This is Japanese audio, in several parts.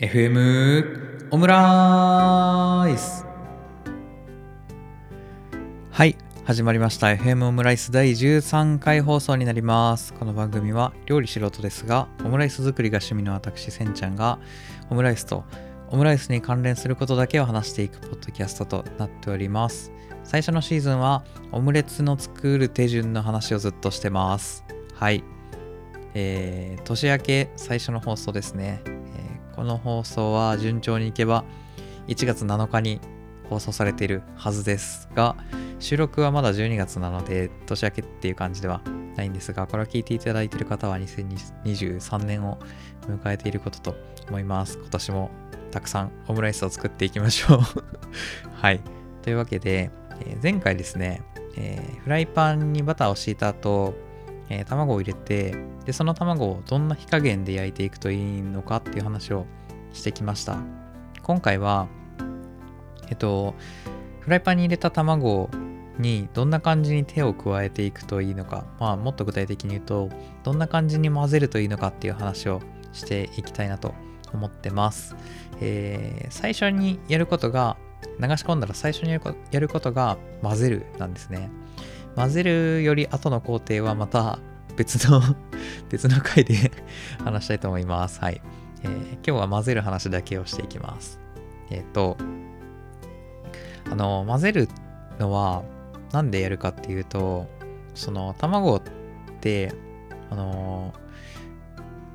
FM オムライスはい始まりました。FM オムライス第13回放送になります。この番組は料理素人ですがオムライス作りが趣味の私せんちゃんがオムライスとオムライスに関連することだけを話していくポッドキャストとなっております。最初のシーズンはオムレツの作る手順の話をずっとしてます。はい。えー、年明け最初の放送ですね。この放送は順調にいけば1月7日に放送されているはずですが収録はまだ12月なので年明けっていう感じではないんですがこれを聞いていただいている方は2023年を迎えていることと思います。今年もたくさんオムライスを作っていきましょう。はい。というわけで、え前回ですね、えー、フライパンにバターを敷いた後えー、卵を入れてでその卵をどんな火加減で焼いていくといいのかっていう話をしてきました。今回はえっとフライパンに入れた卵にどんな感じに手を加えていくといいのか、まあ、もっと具体的に言うとどんな感じに混ぜるといいのかっていう話をしていきたいなと思ってます、えー、最初にやることが流し込んだら最初にやることが混ぜるなんですね。混ぜるより後の工程はまた別の 別の回で 話したいと思います。はい。えー、今日は混ぜる話だけをしていきます。えっ、ー、と、あの、混ぜるのは何でやるかっていうと、その卵って、あの、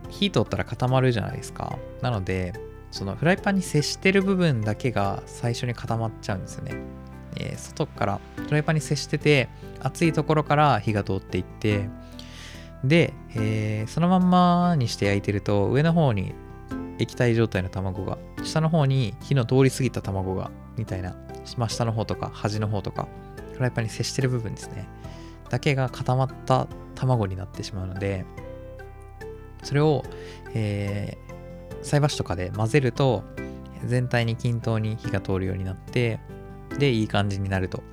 火通ったら固まるじゃないですか。なので、そのフライパンに接してる部分だけが最初に固まっちゃうんですよね。えー、外からフライパンに接してて熱いところから火が通っていってで、えー、そのまんまにして焼いてると上の方に液体状態の卵が下の方に火の通り過ぎた卵がみたいな下の方とか端の方とかフライパンに接してる部分ですね。だけが固まった卵になってしまうのでそれを、えー、菜箸とかで混ぜると全体に均等に火が通るようになってで、いい感じになると。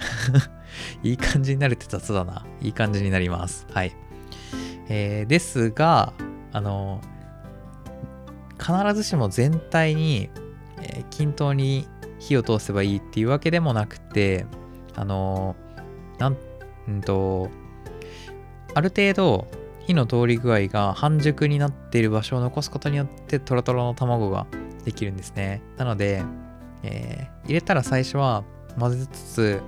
いい感じになるって雑だな。いい感じになります。はい。えー、ですが、あの、必ずしも全体に、えー、均等に火を通せばいいっていうわけでもなくて、あの、なんんと、ある程度火の通り具合が半熟になっている場所を残すことによってトロトロの卵ができるんですね。なので、えー、入れたら最初は混ぜつつ、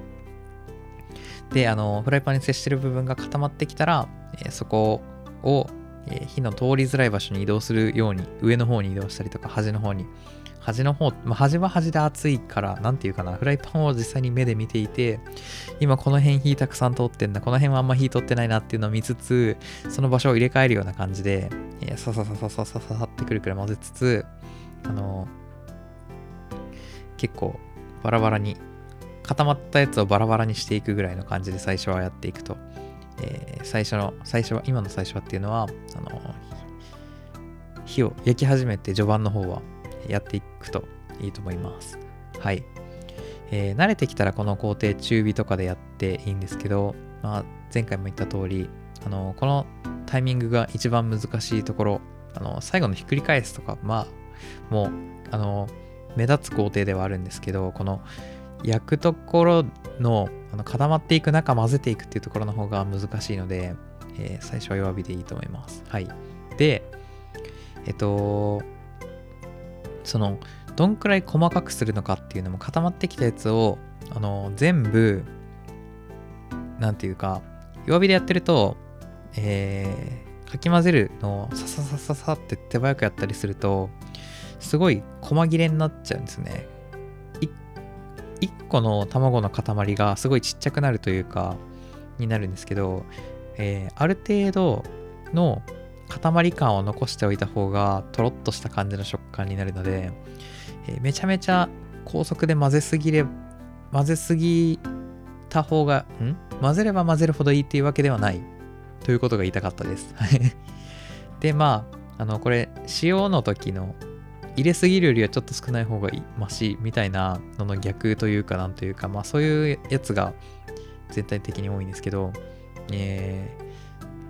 で、あの、フライパンに接してる部分が固まってきたら、えー、そこを、えー、火の通りづらい場所に移動するように、上の方に移動したりとか、端の方に。端の方、まあ、端は端で熱いから、なんていうかな、フライパンを実際に目で見ていて、今この辺火たくさん通ってんだ、この辺はあんま火通ってないなっていうのを見つつ、その場所を入れ替えるような感じで、えー、さささささささってくるくらい混ぜつつ、あの結構バラバラに固まったやつをバラバラにしていくぐらいの感じで最初はやっていくと、えー、最初の最初は今の最初はっていうのはあの火を焼き始めて序盤の方はやっていくといいと思います。はい、えー、慣れてきたらこの工程中火とかでやっていいんですけど、まあ、前回も言った通りあのこのタイミングが一番難しいところあの最後のひっくり返すとかまあもうあの目立つ工程ではあるんですけどこの焼くところのあの固まっていく中混ぜていくっていうところの方が難しいので、えー、最初は弱火でいいと思います。はい。で、えっと、その、どんくらい細かくするのかっていうのも固まってきたやつを、あの、全部、なんていうか、弱火でやってると、えー、かき混ぜるのをさささささって手早くやったりすると、すごい細切れになっちゃうんですね。1個の卵の塊がすごいちっちゃくなるというか、になるんですけど、えー、ある程度の塊感を残しておいた方がとろっとした感じの食感になるので、えー、めちゃめちゃ高速で混ぜすぎれ混ぜすぎた方がん？混ぜれば混ぜるほどいいっていうわけではないということが言いたかったです でまああのこれ塩の時の入れすぎるよりはちょっと少ない方がいいマシみたいなのの逆というかなんというかまあそういうやつが全体的に多いんですけど、え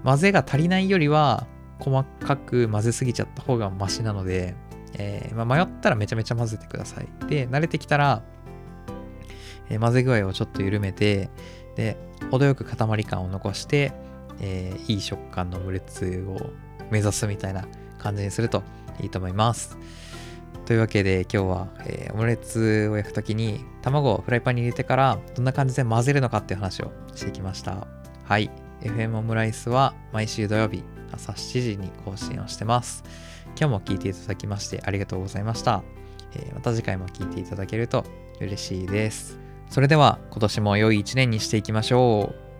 ー、混ぜが足りないよりは細かく混ぜすぎちゃった方がマシなので、えー、まあ、迷ったらめちゃめちゃ混ぜてください。で、慣れてきたら、えー、混ぜ具合をちょっと緩めて、で、程よく塊感を残して、えー、いい食感のオムレツを目指すみたいな感じにするといいと思います。というわけで今日は、えー、オムレツを焼くときに卵をフライパンに入れてからどんな感じで混ぜるのかっていう話をしてきました。はい。FM オムライスは毎週土曜日朝7時に更新をしてます。今日も聞いていただきましてありがとうございました。えー、また次回も聞いていただけると嬉しいです。それでは今年も良い一年にしていきましょう。